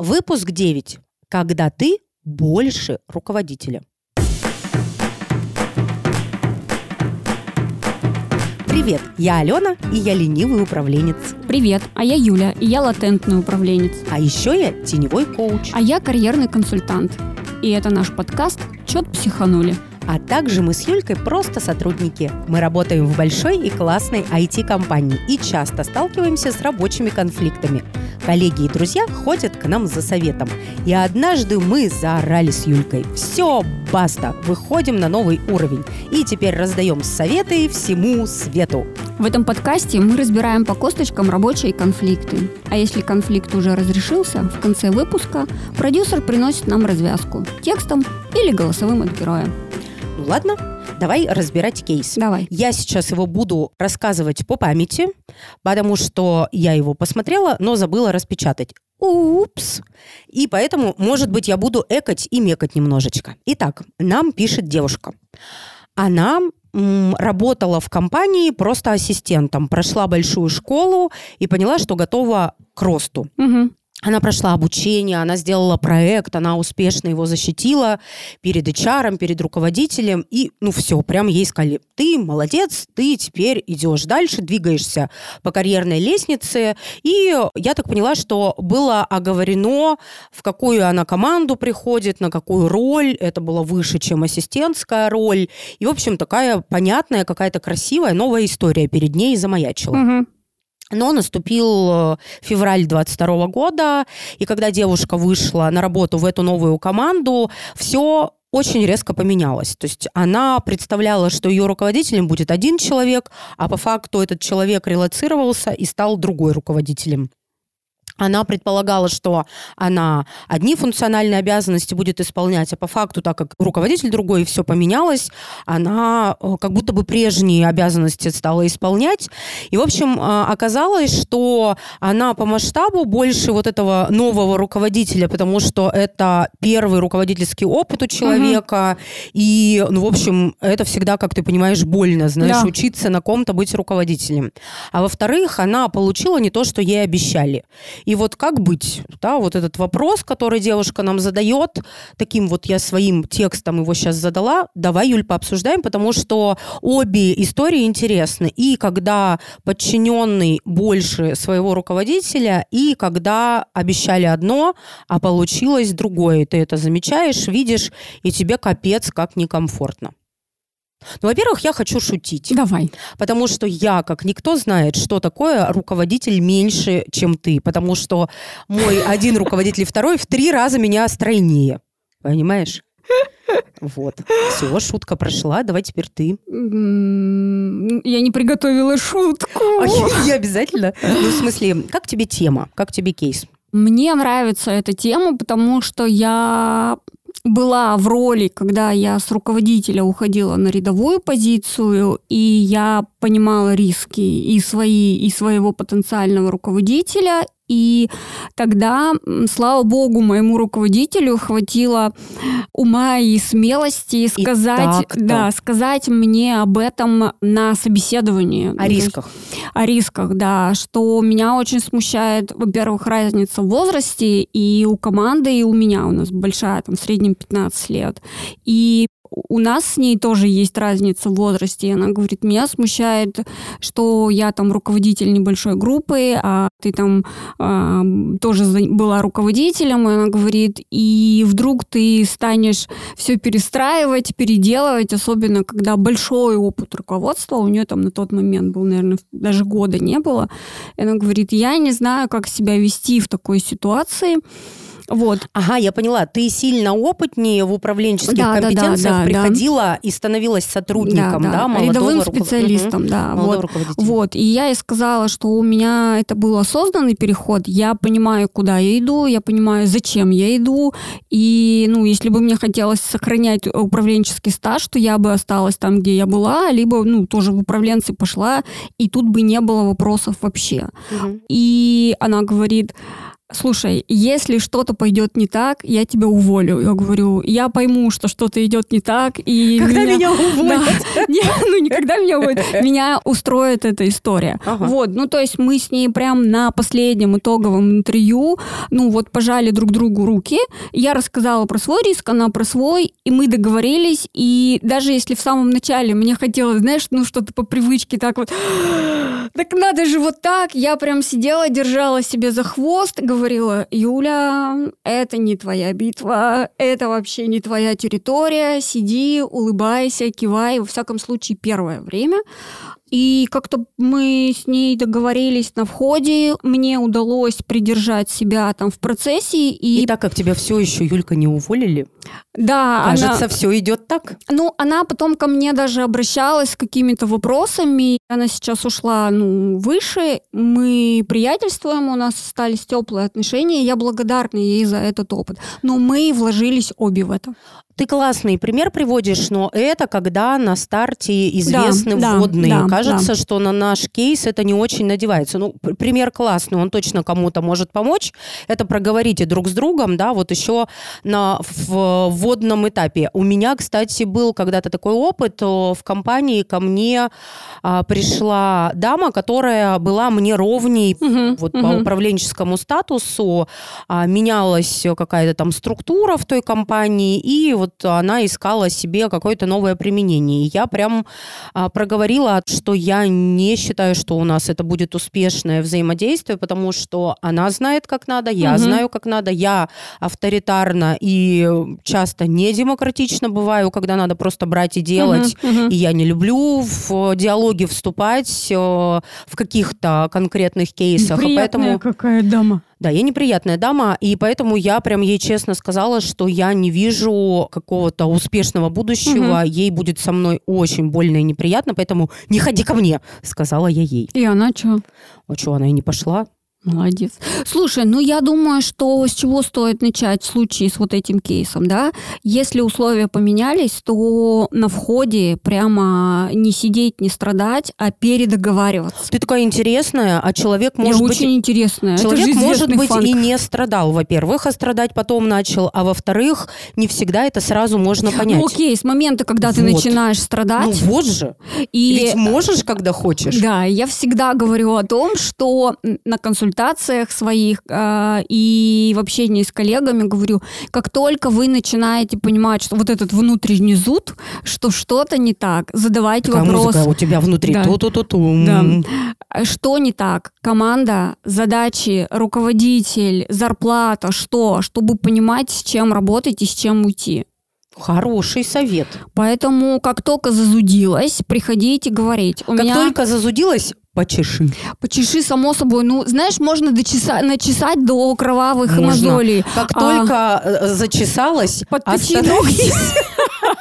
Выпуск 9. Когда ты больше руководителя. Привет, я Алена, и я ленивый управленец. Привет, а я Юля, и я латентный управленец. А еще я теневой коуч. А я карьерный консультант. И это наш подкаст «Чет психанули». А также мы с Юлькой просто сотрудники. Мы работаем в большой и классной IT-компании и часто сталкиваемся с рабочими конфликтами. Коллеги и друзья ходят к нам за советом. И однажды мы заорали с Юлькой. Все, баста, выходим на новый уровень. И теперь раздаем советы всему свету. В этом подкасте мы разбираем по косточкам рабочие конфликты. А если конфликт уже разрешился, в конце выпуска продюсер приносит нам развязку текстом или голосовым от героя. Ну ладно, давай разбирать кейс. Давай. Я сейчас его буду рассказывать по памяти, потому что я его посмотрела, но забыла распечатать. Упс. И поэтому, может быть, я буду экать и мекать немножечко. Итак, нам пишет девушка. Она работала в компании просто ассистентом, прошла большую школу и поняла, что готова к росту. Угу. Она прошла обучение, она сделала проект, она успешно его защитила перед HR, перед руководителем. И, ну, все, прям ей сказали, ты молодец, ты теперь идешь дальше, двигаешься по карьерной лестнице. И я так поняла, что было оговорено, в какую она команду приходит, на какую роль. Это было выше, чем ассистентская роль. И, в общем, такая понятная, какая-то красивая новая история перед ней замаячила. Угу. Но наступил э, февраль 22 года, и когда девушка вышла на работу в эту новую команду, все очень резко поменялось. То есть она представляла, что ее руководителем будет один человек, а по факту этот человек релацировался и стал другой руководителем. Она предполагала, что она одни функциональные обязанности будет исполнять, а по факту, так как руководитель другой, и все поменялось, она э, как будто бы прежние обязанности стала исполнять. И, в общем, э, оказалось, что она по масштабу больше вот этого нового руководителя, потому что это первый руководительский опыт у человека. Угу. И, ну, в общем, это всегда, как ты понимаешь, больно, знаешь, Да. учиться на ком-то быть руководителем. А во-вторых, она получила не то, что ей обещали. И вот как быть? Да, вот этот вопрос, который девушка нам задает, таким вот я своим текстом его сейчас задала. Давай, Юль, пообсуждаем, потому что обе истории интересны. И когда подчиненный больше своего руководителя, и когда обещали одно, а получилось другое. Ты это замечаешь, видишь, и тебе капец как некомфортно. Ну, во-первых, я хочу шутить. Давай. Потому что я, как никто, знает, что такое руководитель меньше, чем ты. Потому что мой один руководитель и второй в три раза меня стройнее. Понимаешь? Вот. Все, шутка прошла. Давай теперь ты. Я не приготовила шутку. А Я обязательно. Ну, в смысле, как тебе тема? Как тебе кейс? Мне нравится эта тема, потому что я была в роли, когда я с руководителя уходила на рядовую позицию, и я понимала риски и свои, и своего потенциального руководителя, и тогда, слава богу, моему руководителю хватило ума и смелости сказать, так-то. да, сказать мне об этом на собеседовании. О рисках. о рисках, да, что меня очень смущает, во-первых, разница в возрасте и у команды, и у меня у нас большая, там, в среднем 15 лет. И у нас с ней тоже есть разница в возрасте. И она говорит, меня смущает, что я там руководитель небольшой группы, а ты там а, тоже была руководителем, и она говорит, и вдруг ты станешь все перестраивать, переделывать, особенно когда большой опыт руководства, у нее там на тот момент был, наверное, даже года не было. И она говорит, я не знаю, как себя вести в такой ситуации. Вот. Ага, я поняла. Ты сильно опытнее в управленческих Да, да, да, компетенциях да, да. приходила и становилась сотрудником, да, молодого рядовым руковод- специалистом, Мгм. да. Молодого Вот. руководителя. Вот, и я ей сказала, что у меня это был осознанный переход, я понимаю, куда я иду, я понимаю, зачем я иду, и, ну, если бы мне хотелось сохранять управленческий стаж, то я бы осталась там, где я была, либо, ну, тоже в управленцы пошла, и тут бы не было вопросов вообще. Мгм. И она говорит, слушай, если что-то пойдет не так, я тебя уволю. Я говорю, я пойму, что что-то идет не так, и Когда меня уволят? Да. Не, ну, никогда меня уволят. Меня устроит эта история. Ага. Вот, ну, то есть мы с ней прям на последнем итоговом интервью, ну, вот пожали друг другу руки. Я рассказала про свой риск, она про свой, и мы договорились. И даже если в самом начале мне хотелось, знаешь, ну, что-то по привычке так вот, так надо же вот так, я прям сидела, держала себе за хвост, говорила, Юля, это не твоя битва, это вообще не твоя территория, сиди, улыбайся, кивай, во всяком случае, первое время. И как-то мы с ней договорились на входе, мне удалось придержать себя там в процессе. И, И так как тебя все еще, Юлька, не уволили, да, она- кажется, все идет так. Ну, она потом ко мне даже обращалась с какими-то вопросами. Она сейчас ушла, ну, выше. Мы приятельствуем, у нас остались теплые отношения. Я благодарна ей за этот опыт. Но мы вложились обе в это. Ты классный пример приводишь, но это когда на старте известны Да, да, вводные. да, Кажется, что на наш кейс это не очень надевается. Ну, пр- пример классный, он точно кому-то может помочь. Это проговорите друг с другом, да, вот еще на в вводном этапе. У меня, кстати, был когда-то такой опыт. о, В компании ко мне а, пришла дама, которая была мне ровней Мгм, вот по мгм. управленческому статусу а, менялась какая-то там структура в той компании, и вот она искала себе какое-то новое применение. И я прям а, проговорила, что я не считаю, что у нас это будет успешное взаимодействие, потому что она знает, как надо, я Мгм. знаю, как надо, я авторитарна и часто не демократично бываю, когда надо просто брать и делать. Мгм, мгм. И я не люблю в диалоги вступать э, в каких-то конкретных кейсах. и Приятная поэтому, какая дама. Да, я неприятная дама, и поэтому я прям ей честно сказала, что я не вижу какого-то успешного будущего. Ей будет со мной очень больно и неприятно, поэтому не ходи ко мне, сказала я ей. И она что? А что, она и не пошла? Молодец. Слушай, ну я думаю, что с чего стоит начать в случае с вот этим кейсом, да? Если условия поменялись, то на входе прямо не сидеть, не страдать, а передоговариваться. Ты такая интересная, а человек Я может быть... очень интересная. Человек же может быть фанк. и не страдал, во-первых, а страдать потом начал, а во-вторых, не всегда это сразу можно понять. Ну окей, с момента, когда ты Вот. начинаешь Ну страдать, вот же. и Ведь можешь, когда хочешь. Да, я всегда говорю о том, что на консультациях своих э, и в общении с коллегами говорю, как только вы начинаете понимать, что вот этот внутренний зуд, что что-то не так, задавайте Такая вопрос, музыка у тебя внутри. Да. Ту-ту-ту-тум. Да. а что не так, команда, задачи, руководитель, зарплата, что, чтобы понимать, с чем работать и с чем уйти. Хороший совет. Поэтому, как только зазудилась, приходите говорить. У как меня... только зазудилась, почеши. Почеши, само собой. Ну, знаешь, можно дочеса- начесать до кровавых Можно. мозолей. Как А, только э, зачесалась, Подточи остановись.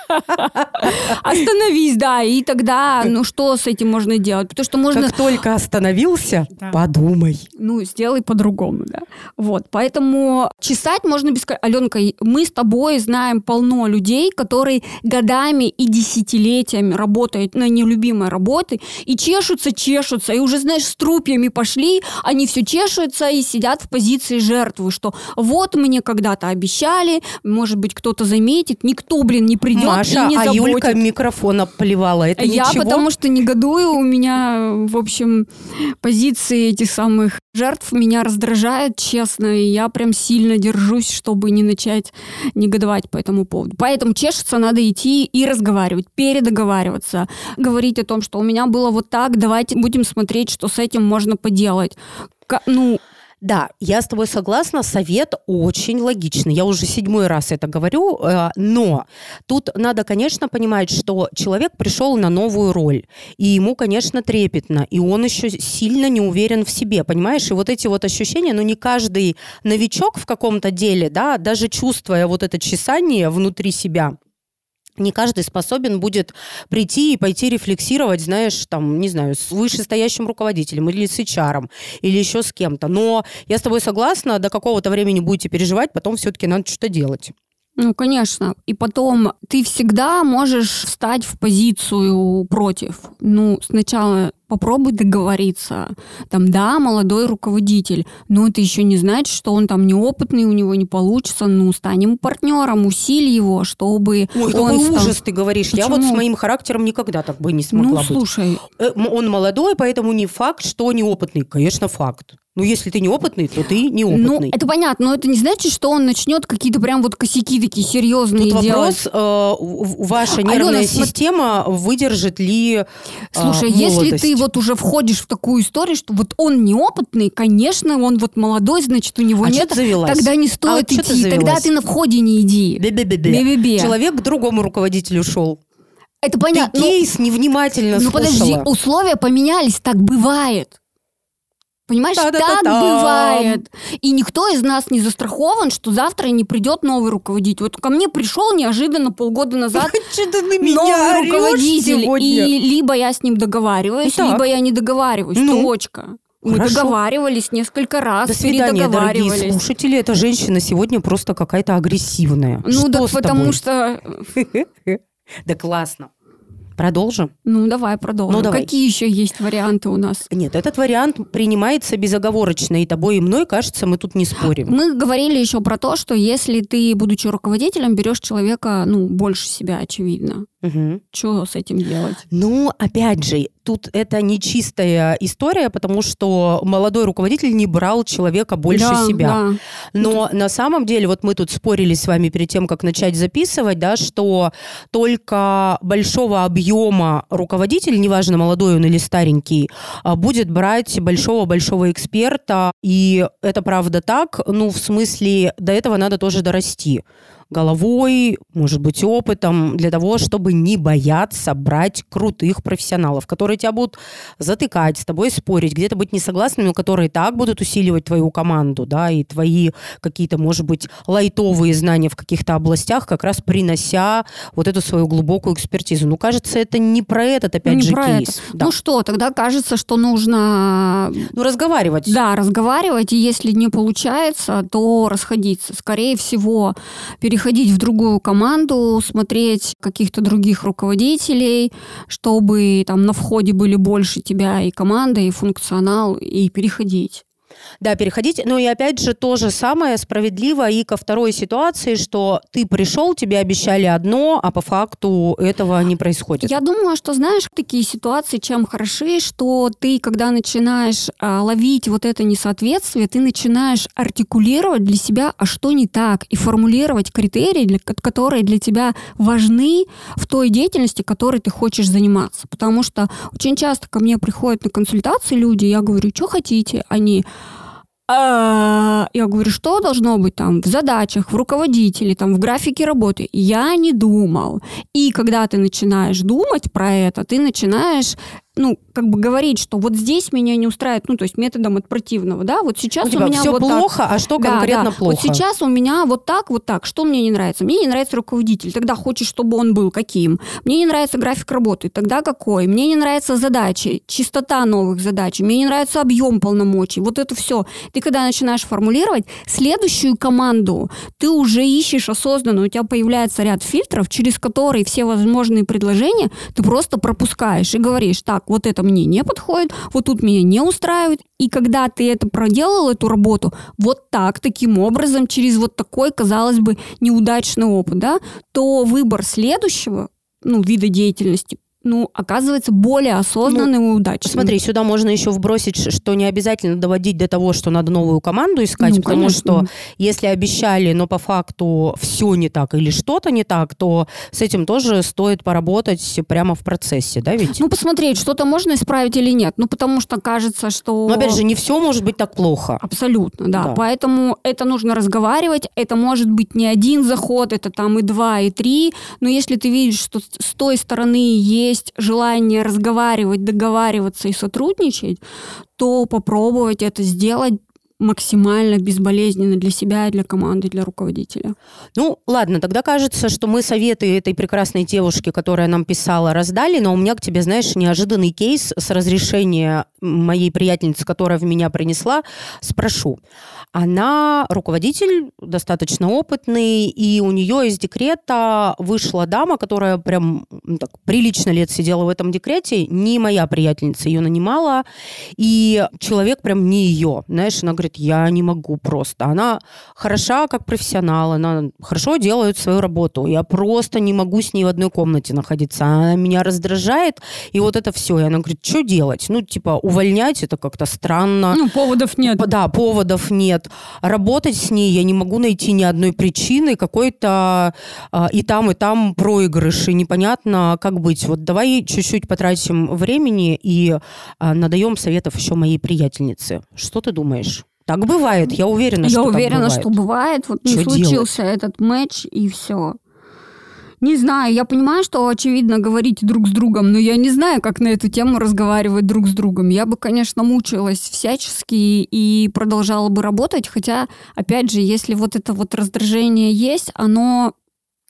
Остановись, да, и тогда, ну, что с этим можно делать? Потому что можно, Как только остановился, Да. подумай. ну, сделай по-другому, да. Вот, поэтому чесать можно без... Аленка, мы с тобой знаем полно людей, которые годами и десятилетиями работают на нелюбимой работе и чешутся, чешутся, и уже, знаешь, с трупьями пошли, они все чешутся и сидят в позиции жертвы, что вот мне когда-то обещали, может быть, кто-то заметит, никто, блин, не придет Маша, и не а заботит. Юлька микрофон обплевала. Это Я ничего? потому что негодую, у меня, в общем, позиции этих самых жертв меня раздражают, честно, и я прям сильно держусь, чтобы не начать негодовать по этому поводу. Поэтому чешется надо идти и разговаривать, передоговариваться, говорить о том, что у меня было вот так, давайте будем смотреть, что с этим можно поделать. Ну, Да, я с тобой согласна, совет очень логичный. Я уже седьмой раз это говорю, э, но тут надо, конечно, понимать, что человек пришел на новую роль, и ему, конечно, трепетно, и он еще сильно не уверен в себе, понимаешь? И вот эти вот ощущения, ну не каждый новичок в каком-то деле, да, даже чувствуя вот это чесание внутри себя, не каждый способен будет прийти и пойти рефлексировать, знаешь, там, не знаю, с вышестоящим руководителем или с HR, или еще с кем-то. Но я с тобой согласна, до какого-то времени будете переживать, потом все-таки надо что-то делать. Ну, конечно. И потом ты всегда можешь встать в позицию против. Ну, сначала попробуй договориться. Там, да, молодой руководитель, но это еще не значит, что он там неопытный, у него не получится. Ну, станем партнером, усиль его, чтобы Ой, он какой стал- ужас ты говоришь. Я вот с Почему? моим характером никогда так бы не смогла Ну, быть. слушай, Э, м- Он молодой, поэтому не факт, что неопытный. Конечно, факт. Но если ты неопытный, то ты ну, неопытный. это понятно, но это не значит, что он начнет какие-то прям вот косяки такие серьезные Тут делать. вопрос, э, ваша Алена, нервная смо- система выдержит ли а, Слушай, если молодость? ты вот уже входишь в такую историю, что вот он неопытный, конечно, он вот молодой, значит, у него А нет, ты завелась? тогда не А стоит вот чё ты идти, тогда ты на входе не иди. Бе-бе-бе-бе. Бе-бе-бе. Человек к другому руководителю шел. Это Ты понятно. ну- кейс невнимательно Ну слушала. подожди, условия поменялись, так бывает. Понимаешь, так Та-да-та-там. бывает. И никто из нас не застрахован, что завтра не придет новый руководитель. Вот ко мне пришел неожиданно полгода назад новый руководитель. И либо я с ним договариваюсь, так. либо я не договариваюсь. Ну. Точка. Мы Хорошо. договаривались несколько раз, До свидания, дорогие слушатели. Эта женщина сегодня просто какая-то агрессивная. Ну Что да, с потому что... Да классно. Продолжим? Ну давай продолжим. Ну, давай. Какие еще есть варианты у нас? Нет, этот вариант принимается безоговорочно, и тобой и мной, кажется, мы тут не спорим. Мы говорили еще про то, что если ты, будучи руководителем, берешь человека, ну, больше себя, очевидно. Мгм. Что с этим делать? Ну, опять же, тут это не чистая история, потому что молодой руководитель не брал человека больше Да, себя. да. Но на самом деле, вот мы тут спорили с вами перед тем, как начать записывать, да, что только большого объема руководитель, неважно, молодой он или старенький, а, будет брать большого-большого эксперта. И это правда так. Ну, в смысле, до этого надо тоже дорасти головой, может быть, опытом, для того, чтобы не бояться брать крутых профессионалов, которые тебя будут затыкать, с тобой спорить, где-то быть несогласными, но которые так будут усиливать твою команду, да, и твои какие-то, может быть, лайтовые знания в каких-то областях, как раз принося вот эту свою глубокую экспертизу. Ну, кажется, это не про этот, опять Не же, кейс. это. Да. Ну что, тогда кажется, что нужно, Ну, разговаривать. да, разговаривать, и если не получается, то расходиться. Скорее всего, переходить в другую команду, смотреть каких-то других руководителей, чтобы там на входе были больше тебя и команда, и функционал, и переходить. Да, переходить. Но и опять же то же самое справедливо и ко второй ситуации, что ты пришел, тебе обещали одно, а по факту этого не происходит. Я думаю, что, знаешь, такие ситуации чем хороши, что ты, когда начинаешь а, ловить вот это несоответствие, ты начинаешь артикулировать для себя, а что не так, и формулировать критерии, для, ко- которые для тебя важны в той деятельности, которой ты хочешь заниматься. Потому что очень часто ко мне приходят на консультации люди, я говорю, что хотите? Они «А, я говорю, что должно быть там в задачах, в руководителе, там в графике работы. Я не думал. И когда ты начинаешь думать про это, ты начинаешь, ну, как бы говорить, что вот здесь меня не устраивает, ну, то есть методом от противного, да, вот сейчас У у, тебя меня все вот так. плохо, а что Да, конкретно да. плохо? Вот сейчас у меня вот так, вот так. Что мне не нравится? Мне не нравится руководитель. Тогда хочешь, чтобы он был каким? Мне не нравится график работы. Тогда какой? Мне не нравятся задачи, чистота новых задач. Мне не нравится объем полномочий. Вот это все. Ты когда начинаешь формулировать следующую команду, ты уже ищешь осознанно. У тебя появляется ряд фильтров, через которые все возможные предложения ты просто пропускаешь и говоришь, так, вот это мне не подходит, вот тут меня не устраивает. И когда ты это проделал, эту работу, вот так, таким образом, через вот такой, казалось бы, неудачный опыт, да, то выбор следующего ну, вида деятельности ну, оказывается более осознанным и удачным. Смотри, сюда можно еще вбросить, что не обязательно доводить до того, что надо новую команду искать, Ну, потому конечно. что если обещали, но по факту все не так или что-то не так, то с этим тоже стоит поработать прямо в процессе, да, ведь? Ну, посмотреть, что-то можно исправить или нет. Ну, потому что кажется, что... Но опять же, не все может быть так плохо. Абсолютно, да. Да. Поэтому это нужно разговаривать. Это может быть не один заход, это там и два, и три. Но если ты видишь, что с той стороны есть желание разговаривать, договариваться и сотрудничать, то попробовать это сделать максимально безболезненно для себя, для команды, для руководителя. Ну, ладно, тогда кажется, что мы советы этой прекрасной девушке, которая нам писала, раздали, но у меня к тебе, знаешь, неожиданный кейс с разрешения моей приятельницы, которая в меня принесла, спрошу. Она руководитель, достаточно опытный, и у нее из декрета вышла дама, которая прям так, прилично лет сидела в этом декрете, не моя приятельница ее нанимала, и человек прям не ее. Знаешь, она говорит, я не могу просто. Она хороша как профессионал, она хорошо делает свою работу. Я просто не могу с ней в одной комнате находиться. Она меня раздражает, и вот это все. И она говорит, что делать? Ну, типа, увольнять это как-то странно. Ну, поводов нет. Да, поводов нет. Работать с ней я не могу найти ни одной причины. Какой-то э, и там, и там проигрыш, и непонятно, как быть. Вот давай чуть-чуть потратим времени и э, надаем советов еще моей приятельнице. Что ты думаешь? Так бывает, я уверена, я что уверена, так бывает. что бывает. Вот не Чё случился этот матч, и все. Не знаю, я понимаю, что очевидно говорить друг с другом, но я не знаю, как на эту тему разговаривать друг с другом. Я бы, конечно, мучилась всячески и продолжала бы работать, хотя, опять же, если вот это вот раздражение есть, оно,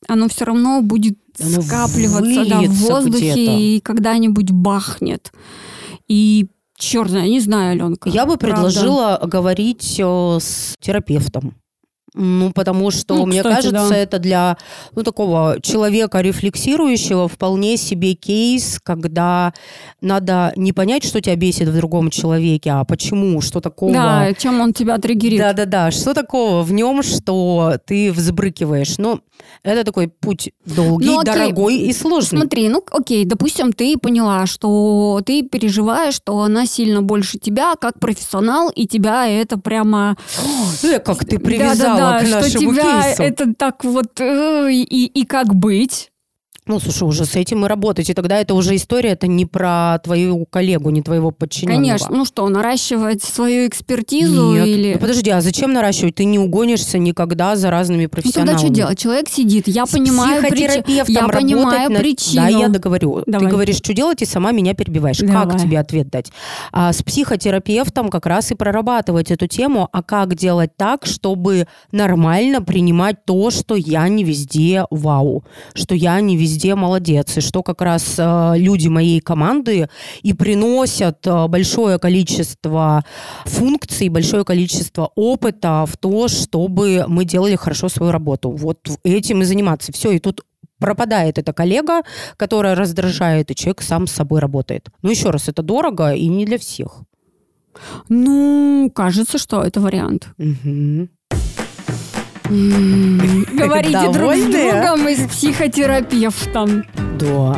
оно все равно будет Оно скапливаться да, в воздухе и когда-нибудь бахнет. И черт не знаю, Аленка. Я бы правда. предложила говорить э, с терапевтом. Ну, потому что, Ну, мне кстати, кажется, да. это для ну, такого человека рефлексирующего вполне себе кейс, когда надо не понять, что тебя бесит в другом человеке, а почему, что такого. Да, чем он тебя триггерит. Да-да-да, что такого в нем, что ты взбрыкиваешь? Ну, это такой путь долгий, Ну, окей. дорогой и сложный. Смотри, ну окей, допустим, ты поняла, что ты переживаешь, что она сильно больше тебя, как профессионал, и тебя это прямо... Э, как ты привязала Да-да-да, к что тебя это так вот... э, и, и как быть? Ну, слушай, уже с этим и работать. И тогда это уже история, это не про твою коллегу, не твоего подчиненного. Конечно, ну что, наращивать свою экспертизу Нет. или... Ну, подожди, а зачем наращивать? Ты не угонишься никогда за разными Ну профессионалами. тогда что делать? Человек сидит, я С понимаю причину. психотерапевтом Я понимаю на- причину. Да, я договорю. Давай. Ты говоришь, что делать, и сама меня перебиваешь. Как Давай. тебе ответ дать? А с психотерапевтом как раз и прорабатывать эту тему, а как делать так, чтобы нормально принимать то, что я не везде вау, что я не везде молодец, и что как раз э, люди моей команды и приносят э, большое количество функций, большое количество опыта в то, чтобы мы делали хорошо свою работу. Вот этим и заниматься. Все, и тут пропадает эта коллега, которая раздражает, и человек сам с собой работает. Ну, еще раз, это дорого и не для всех. Ну, кажется, что это вариант. Мгм. Говорите друг с другом и с психотерапевтом. Да.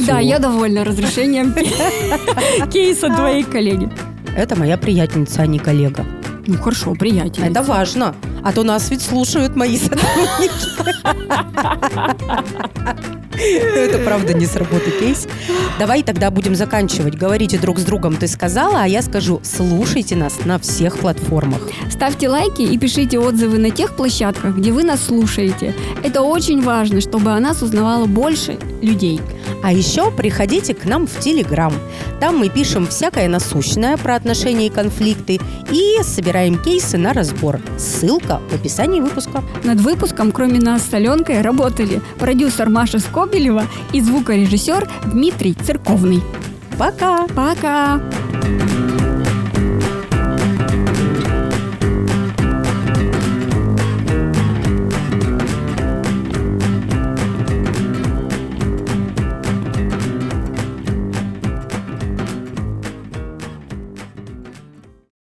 Да, я довольна разрешением кейса твоей коллеги. Это моя приятельница, а не коллега. Ну хорошо, приятель. Это важно. А то нас ведь слушают мои сотрудники. Это правда не с работы кейс. Давай тогда будем заканчивать. Говорите друг с другом, ты сказала, а я скажу, слушайте нас на всех платформах. Ставьте лайки и пишите отзывы на тех площадках, где вы нас слушаете. Это очень важно, чтобы о нас узнавало больше людей. А еще приходите к нам в Телеграм. Там мы пишем всякое насущное про отношения и конфликты и собираем кейсы на разбор. Ссылка в описании выпуска. Над выпуском, кроме нас с Аленкой, работали продюсер Маша Скобелева и звукорежиссер Дмитрий Церковный. Пока! Пока!